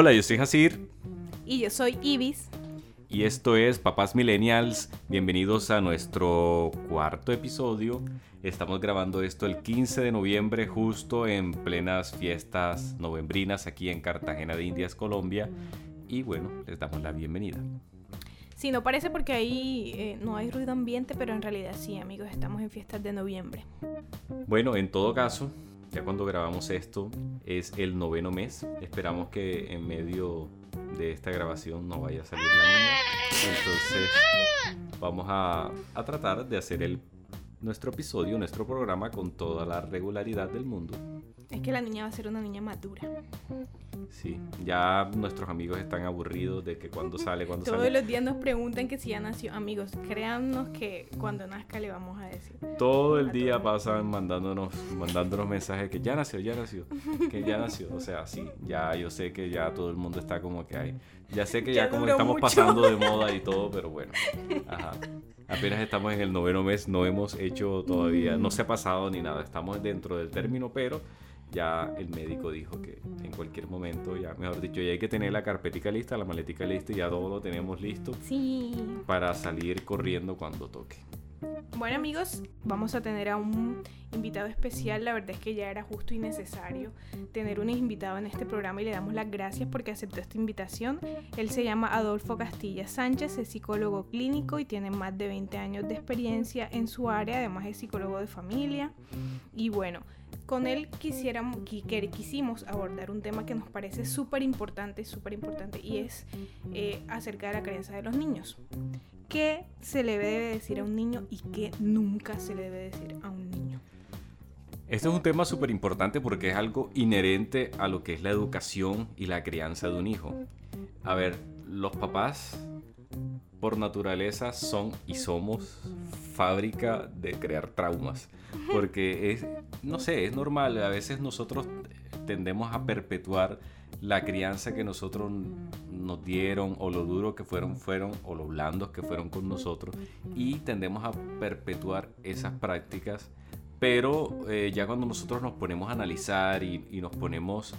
Hola, yo soy Hasir. Y yo soy Ibis. Y esto es Papás Millennials. Bienvenidos a nuestro cuarto episodio. Estamos grabando esto el 15 de noviembre, justo en plenas fiestas novembrinas aquí en Cartagena de Indias, Colombia. Y bueno, les damos la bienvenida. Sí, no parece porque ahí eh, no hay ruido ambiente, pero en realidad sí, amigos, estamos en fiestas de noviembre. Bueno, en todo caso, ya cuando grabamos esto es el noveno mes. Esperamos que en medio de esta grabación no vaya a salir la niña. Entonces vamos a, a tratar de hacer el, nuestro episodio, nuestro programa con toda la regularidad del mundo. Es que la niña va a ser una niña madura. Sí, ya nuestros amigos están aburridos de que cuando sale, cuando Todos sale. los días nos preguntan que si ya nació. Amigos, créannos que cuando nazca le vamos a decir. Todo el a día pasan mandándonos, mandándonos mensajes que ya nació, ya nació, que ya nació. O sea, sí, ya yo sé que ya todo el mundo está como que hay. Ya sé que ya, Ya como estamos mucho. pasando de moda y todo, pero bueno. Ajá. Apenas estamos en el noveno mes, no hemos hecho todavía, no se ha pasado ni nada. Estamos dentro del término, pero ya el médico dijo que en cualquier momento, ya mejor dicho, ya hay que tener la carpetica lista, la maletica lista y ya todo lo tenemos listo Sí. para salir corriendo cuando toque. Bueno amigos, vamos a tener a un invitado especial. La verdad es que ya era justo y necesario tener un invitado en este programa y le damos las gracias porque aceptó esta invitación. Él se llama Adolfo Castilla Sánchez, es psicólogo clínico y tiene más de 20 años de experiencia en su área, además es psicólogo de familia. Y bueno, con él quisiéramos, quisimos abordar un tema que nos parece súper importante, súper importante, y es eh, acerca de la crianza de los niños. ¿Qué se le debe decir a un niño y qué nunca se le debe decir a un niño? Este es un tema súper importante porque es algo inherente a lo que es la educación y la crianza de un hijo. A ver, los papás por naturaleza son y somos fábrica de crear traumas. Porque es, no sé, es normal. A veces nosotros tendemos a perpetuar la crianza que nosotros nos dieron o lo duro que fueron fueron o lo blandos que fueron con nosotros y tendemos a perpetuar esas prácticas. Pero eh, ya cuando nosotros nos ponemos a analizar y, y nos ponemos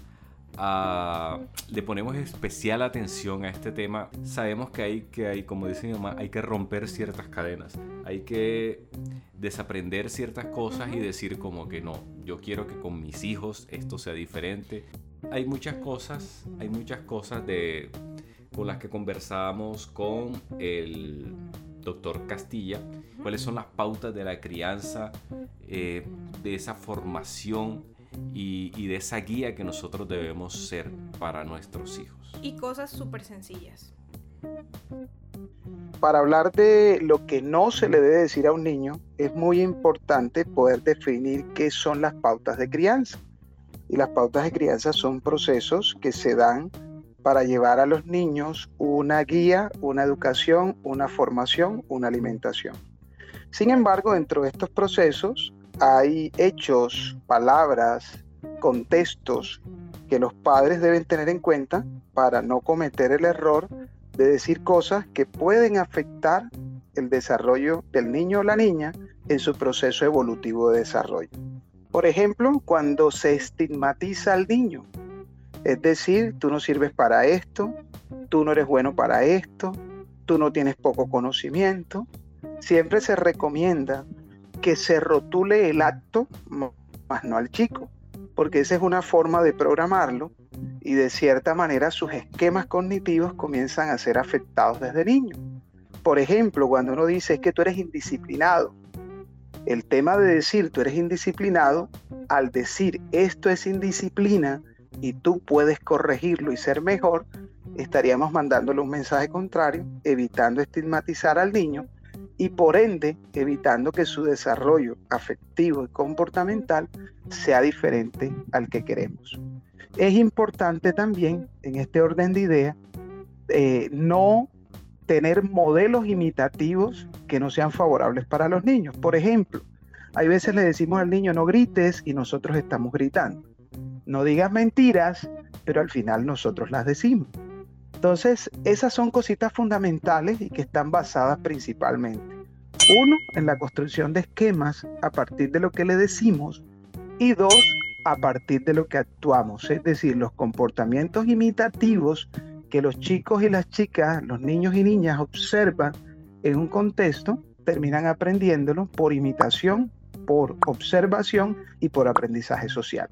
a le ponemos especial atención a este tema sabemos que hay que hay como dice mi mamá hay que romper ciertas cadenas hay que desaprender ciertas cosas y decir como que no yo quiero que con mis hijos esto sea diferente hay muchas cosas hay muchas cosas de con las que conversábamos con el doctor Castilla, cuáles son las pautas de la crianza, eh, de esa formación y, y de esa guía que nosotros debemos ser para nuestros hijos. Y cosas súper sencillas. Para hablar de lo que no se le debe decir a un niño, es muy importante poder definir qué son las pautas de crianza. Y las pautas de crianza son procesos que se dan para llevar a los niños una guía, una educación, una formación, una alimentación. Sin embargo, dentro de estos procesos hay hechos, palabras, contextos que los padres deben tener en cuenta para no cometer el error de decir cosas que pueden afectar el desarrollo del niño o la niña en su proceso evolutivo de desarrollo. Por ejemplo, cuando se estigmatiza al niño, es decir, tú no sirves para esto, tú no eres bueno para esto, tú no tienes poco conocimiento, siempre se recomienda que se rotule el acto, más no al chico, porque esa es una forma de programarlo y de cierta manera sus esquemas cognitivos comienzan a ser afectados desde niño. Por ejemplo, cuando uno dice es que tú eres indisciplinado, el tema de decir tú eres indisciplinado, al decir esto es indisciplina y tú puedes corregirlo y ser mejor, estaríamos mandándole un mensaje contrario, evitando estigmatizar al niño y por ende evitando que su desarrollo afectivo y comportamental sea diferente al que queremos. Es importante también, en este orden de ideas, eh, no tener modelos imitativos que no sean favorables para los niños. Por ejemplo, hay veces le decimos al niño no grites y nosotros estamos gritando. No digas mentiras, pero al final nosotros las decimos. Entonces, esas son cositas fundamentales y que están basadas principalmente. Uno, en la construcción de esquemas a partir de lo que le decimos. Y dos, a partir de lo que actuamos, es decir, los comportamientos imitativos que los chicos y las chicas, los niños y niñas observan en un contexto, terminan aprendiéndolo por imitación, por observación y por aprendizaje social.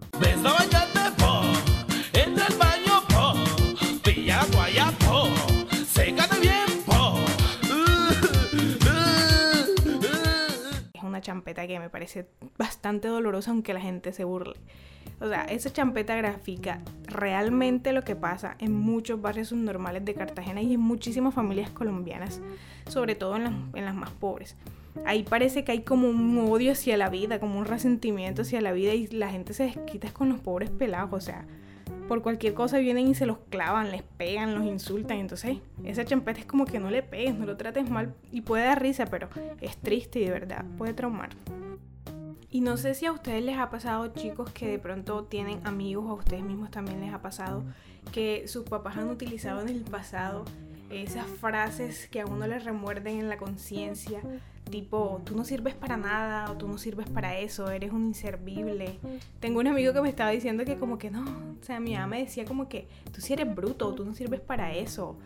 Que me parece bastante dolorosa aunque la gente se burle. O sea, esa champeta grafica realmente lo que pasa en muchos barrios subnormales de Cartagena y en muchísimas familias colombianas, sobre todo en las, en las más pobres. Ahí parece que hay como un odio hacia la vida, como un resentimiento hacia la vida y la gente se desquita con los pobres pelados, o sea, por cualquier cosa vienen y se los clavan, les pegan, los insultan. Entonces, esa champeta es como que no le pegues, no lo trates mal y puede dar risa, pero es triste y de verdad puede traumar. Y no sé si a ustedes les ha pasado, chicos, que de pronto tienen amigos o a ustedes mismos también les ha pasado que sus papás han utilizado en el pasado esas frases que a uno le remuerden en la conciencia, tipo, tú no sirves para nada o tú no sirves para eso, eres un inservible. Tengo un amigo que me estaba diciendo que como que no, o sea, mi mamá me decía como que tú sí eres bruto, tú no sirves para eso.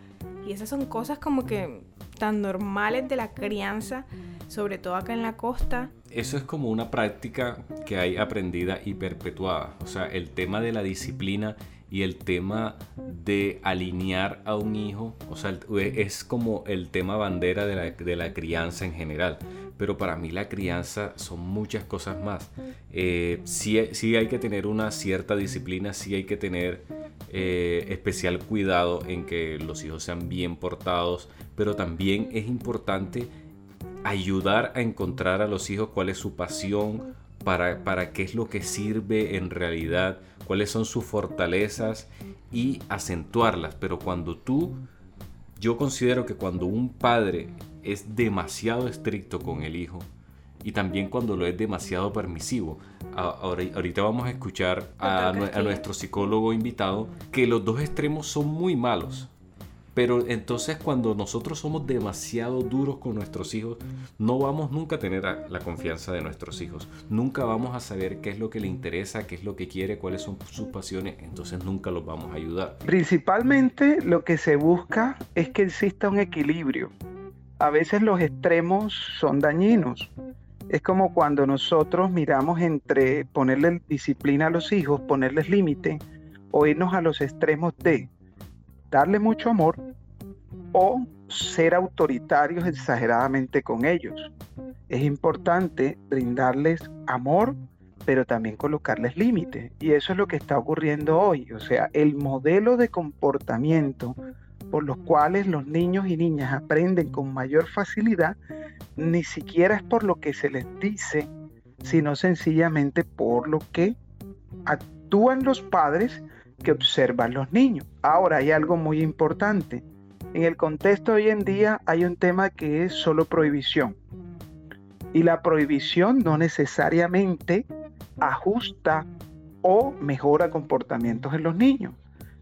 Y esas son cosas como que tan normales de la crianza, sobre todo acá en la costa. Eso es como una práctica que hay aprendida y perpetuada. O sea, el tema de la disciplina y el tema de alinear a un hijo, o sea, es como el tema bandera de la, de la crianza en general. Pero para mí la crianza son muchas cosas más. Eh, sí, sí, hay que tener una cierta disciplina, sí hay que tener eh, especial cuidado en que los hijos sean bien portados, pero también es importante ayudar a encontrar a los hijos cuál es su pasión, para, para qué es lo que sirve en realidad cuáles son sus fortalezas y acentuarlas. Pero cuando tú, yo considero que cuando un padre es demasiado estricto con el hijo, y también cuando lo es demasiado permisivo. Ahorita vamos a escuchar a, a, nuestro psicólogo invitado que los dos extremos son muy malos. Pero entonces cuando nosotros somos demasiado duros con nuestros hijos, no vamos nunca a tener la confianza de nuestros hijos. Nunca vamos a saber qué es lo que le interesa, qué es lo que quiere, cuáles son sus pasiones. Entonces nunca los vamos a ayudar. Principalmente lo que se busca es que exista un equilibrio. A veces los extremos son dañinos. Es como cuando nosotros miramos entre ponerle disciplina a los hijos, ponerles límite, o irnos a los extremos de darle mucho amor o ser autoritarios exageradamente con ellos. Es importante brindarles amor, pero también colocarles límites. Y eso es lo que está ocurriendo hoy. O sea, el modelo de comportamiento por los cuales los niños y niñas aprenden con mayor facilidad, ni siquiera es por lo que se les dice, sino sencillamente por lo que actúan los padres que observan los niños. Ahora hay algo muy importante. En el contexto de hoy en día hay un tema que es solo prohibición. Y la prohibición no necesariamente ajusta o mejora comportamientos en los niños.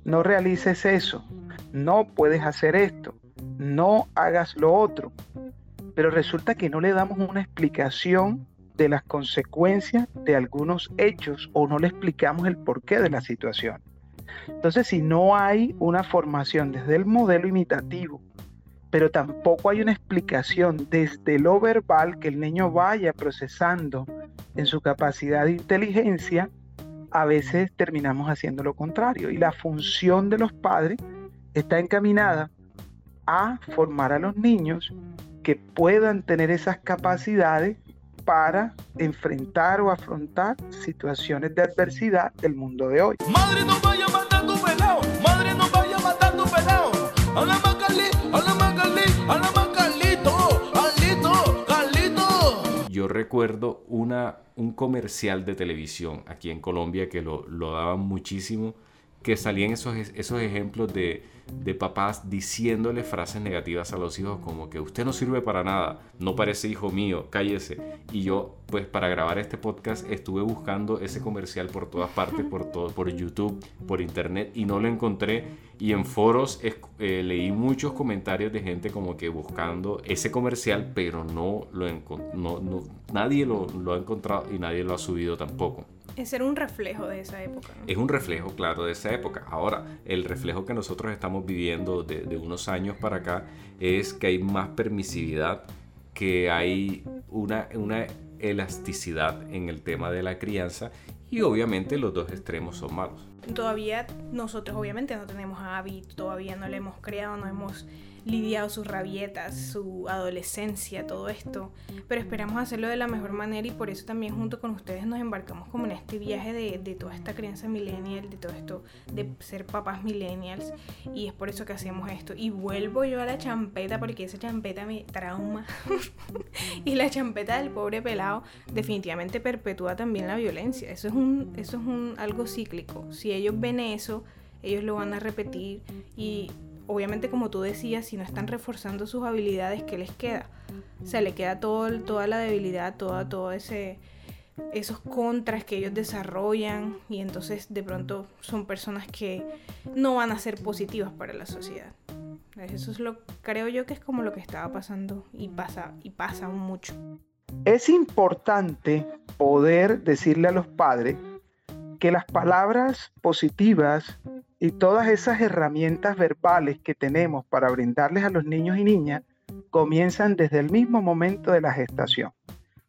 No realices eso, no puedes hacer esto, no hagas lo otro. Pero resulta que no le damos una explicación de las consecuencias de algunos hechos o no le explicamos el porqué de la situación. Entonces, si no hay una formación desde el modelo imitativo, pero tampoco hay una explicación desde lo verbal que el niño vaya procesando en su capacidad de inteligencia, a veces terminamos haciendo lo contrario. Y la función de los padres está encaminada a formar a los niños que puedan tener esas capacidades para enfrentar o afrontar situaciones de adversidad del mundo de hoy. Madre no vaya a tu madre no vaya a matar tu Yo recuerdo una, un comercial de televisión aquí en Colombia que lo, lo daban muchísimo, que salían esos, esos ejemplos de de papás diciéndole frases negativas a los hijos como que usted no sirve para nada, no parece hijo mío, cállese. Y yo, pues para grabar este podcast estuve buscando ese comercial por todas partes, por todo, por YouTube, por internet y no lo encontré. Y en foros eh, leí muchos comentarios de gente como que buscando ese comercial, pero no lo no, no, nadie lo, lo ha encontrado y nadie lo ha subido tampoco. Es un reflejo de esa época. Es un reflejo, claro, de esa época. Ahora, el reflejo que nosotros estamos viviendo de, de unos años para acá es que hay más permisividad, que hay una, una elasticidad en el tema de la crianza y obviamente los dos extremos son malos. Todavía nosotros obviamente no tenemos a Abby, todavía no le hemos creado, no hemos lidiado sus rabietas, su adolescencia, todo esto, pero esperamos hacerlo de la mejor manera y por eso también junto con ustedes nos embarcamos como en este viaje de, de toda esta crianza millennial, de todo esto de ser papás millennials y es por eso que hacemos esto. Y vuelvo yo a la champeta porque esa champeta me trauma y la champeta del pobre pelado definitivamente perpetúa también la violencia. Eso es un, eso es un algo cíclico. Si ellos ven eso, ellos lo van a repetir y obviamente como tú decías, si no están reforzando sus habilidades, ¿qué les queda? Se le queda todo, toda la debilidad, toda, todo ese esos contras que ellos desarrollan y entonces de pronto son personas que no van a ser positivas para la sociedad. Eso es lo creo yo que es como lo que estaba pasando y pasa y pasa mucho. Es importante poder decirle a los padres que las palabras positivas y todas esas herramientas verbales que tenemos para brindarles a los niños y niñas comienzan desde el mismo momento de la gestación,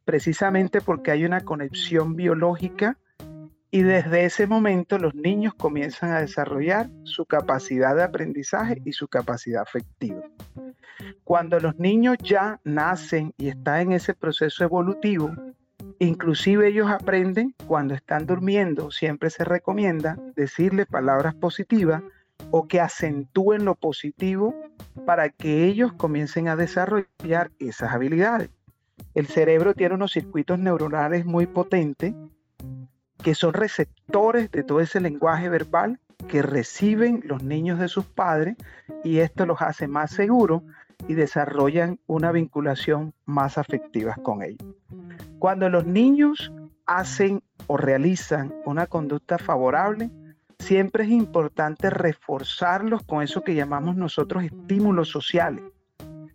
precisamente porque hay una conexión biológica y desde ese momento los niños comienzan a desarrollar su capacidad de aprendizaje y su capacidad afectiva. Cuando los niños ya nacen y están en ese proceso evolutivo, Inclusive ellos aprenden cuando están durmiendo, siempre se recomienda decirle palabras positivas o que acentúen lo positivo para que ellos comiencen a desarrollar esas habilidades. El cerebro tiene unos circuitos neuronales muy potentes que son receptores de todo ese lenguaje verbal que reciben los niños de sus padres y esto los hace más seguros y desarrollan una vinculación más afectiva con ellos. Cuando los niños hacen o realizan una conducta favorable, siempre es importante reforzarlos con eso que llamamos nosotros estímulos sociales.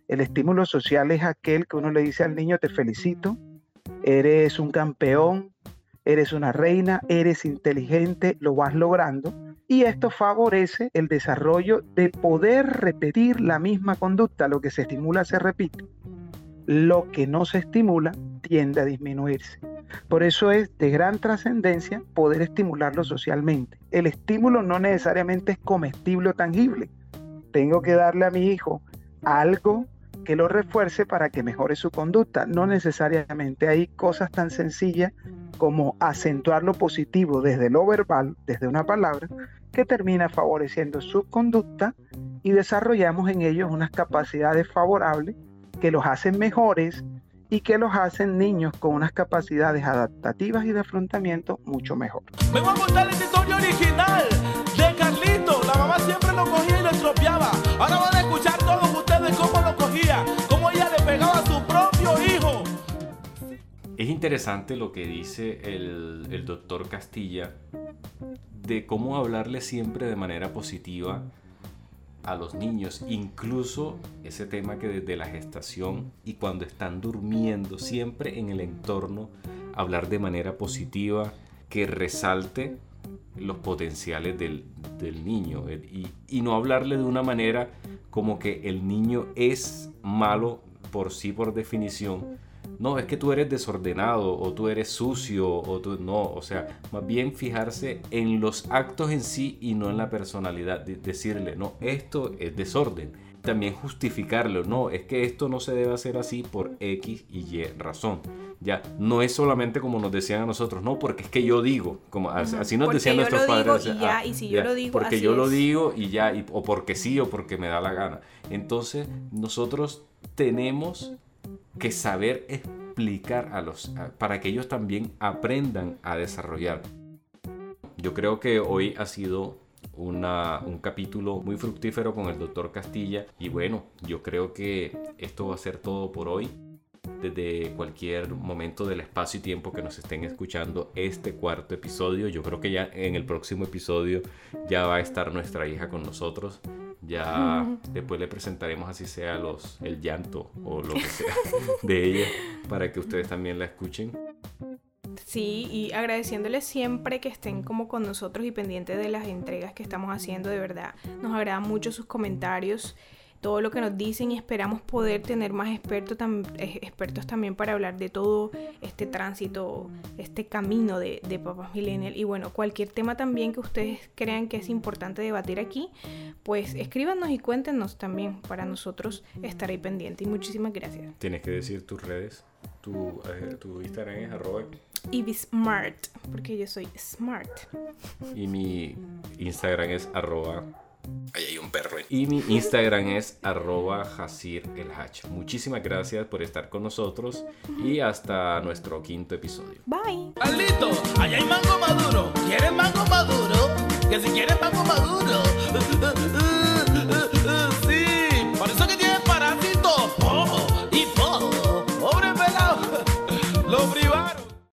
El estímulo social es aquel que uno le dice al niño, te felicito, eres un campeón, eres una reina, eres inteligente, lo vas logrando. Y esto favorece el desarrollo de poder repetir la misma conducta. Lo que se estimula se repite. Lo que no se estimula tiende a disminuirse. Por eso es de gran trascendencia poder estimularlo socialmente. El estímulo no necesariamente es comestible o tangible. Tengo que darle a mi hijo algo que lo refuerce para que mejore su conducta. No necesariamente hay cosas tan sencillas como acentuar lo positivo desde lo verbal, desde una palabra, que termina favoreciendo su conducta y desarrollamos en ellos unas capacidades favorables que los hacen mejores y que los hacen niños con unas capacidades adaptativas y de afrontamiento mucho mejor. Vengo a contar la historia original de Carlito. La mamá siempre lo cogía y lo estropeaba. Ahora van a escuchar todos ustedes cómo lo cogía, cómo ella le pegaba a su propio hijo. Es interesante lo que dice el, el doctor Castilla de cómo hablarle siempre de manera positiva a los niños, incluso ese tema que desde la gestación y cuando están durmiendo, siempre en el entorno, hablar de manera positiva, que resalte los potenciales del, del niño. Y, y, no hablarle de una manera como que el niño es malo por sí por definición, no, es que tú eres desordenado o tú eres sucio o tú no, o sea, más bien fijarse en los actos en sí y no en la personalidad, de decirle, no, esto es desorden. También justificarlo, no, es que esto no se debe hacer así por X y Y razón. Ya, no es solamente como nos decían a nosotros, no, porque es que yo digo, como así nos decían nuestros padres. Y ya, y si yo lo digo, porque yo lo digo y ya, o porque sí o porque me da la gana. Entonces, nosotros tenemos que saber explicar a los, para que ellos también aprendan a desarrollar. Yo creo que hoy ha sido una, un capítulo muy fructífero con el doctor Castilla y bueno, yo creo que esto va a ser todo por hoy. Desde cualquier momento del espacio y tiempo que nos estén escuchando este cuarto episodio, yo creo que ya en el próximo episodio ya va a estar nuestra hija con nosotros ya después le presentaremos así sea los el llanto o lo que sea de ella para que ustedes también la escuchen. Sí, y agradeciéndoles siempre que estén como con nosotros y pendientes de las entregas que estamos haciendo, de verdad. Nos agradan mucho sus comentarios, todo lo que nos dicen y esperamos poder tener más expertos, eh, expertos también para hablar de todo este tránsito, este camino de, de Papas Millennial. Y bueno, cualquier tema también que ustedes crean que es importante debatir aquí, pues escríbanos y cuéntenos también para nosotros estar ahí pendiente. Y muchísimas gracias. Tienes que decir tus redes. Tu, eh, tu Instagram es arroba Smart, porque yo soy smart. Y mi Instagram es arroba. Ahí hay un perro. Y mi Instagram es arroba Hasir el. Muchísimas gracias por estar con nosotros y hasta nuestro quinto episodio. Bye. Carlito, allá hay mango maduro. ¿Quieres mango maduro? Que si quieres mango maduro.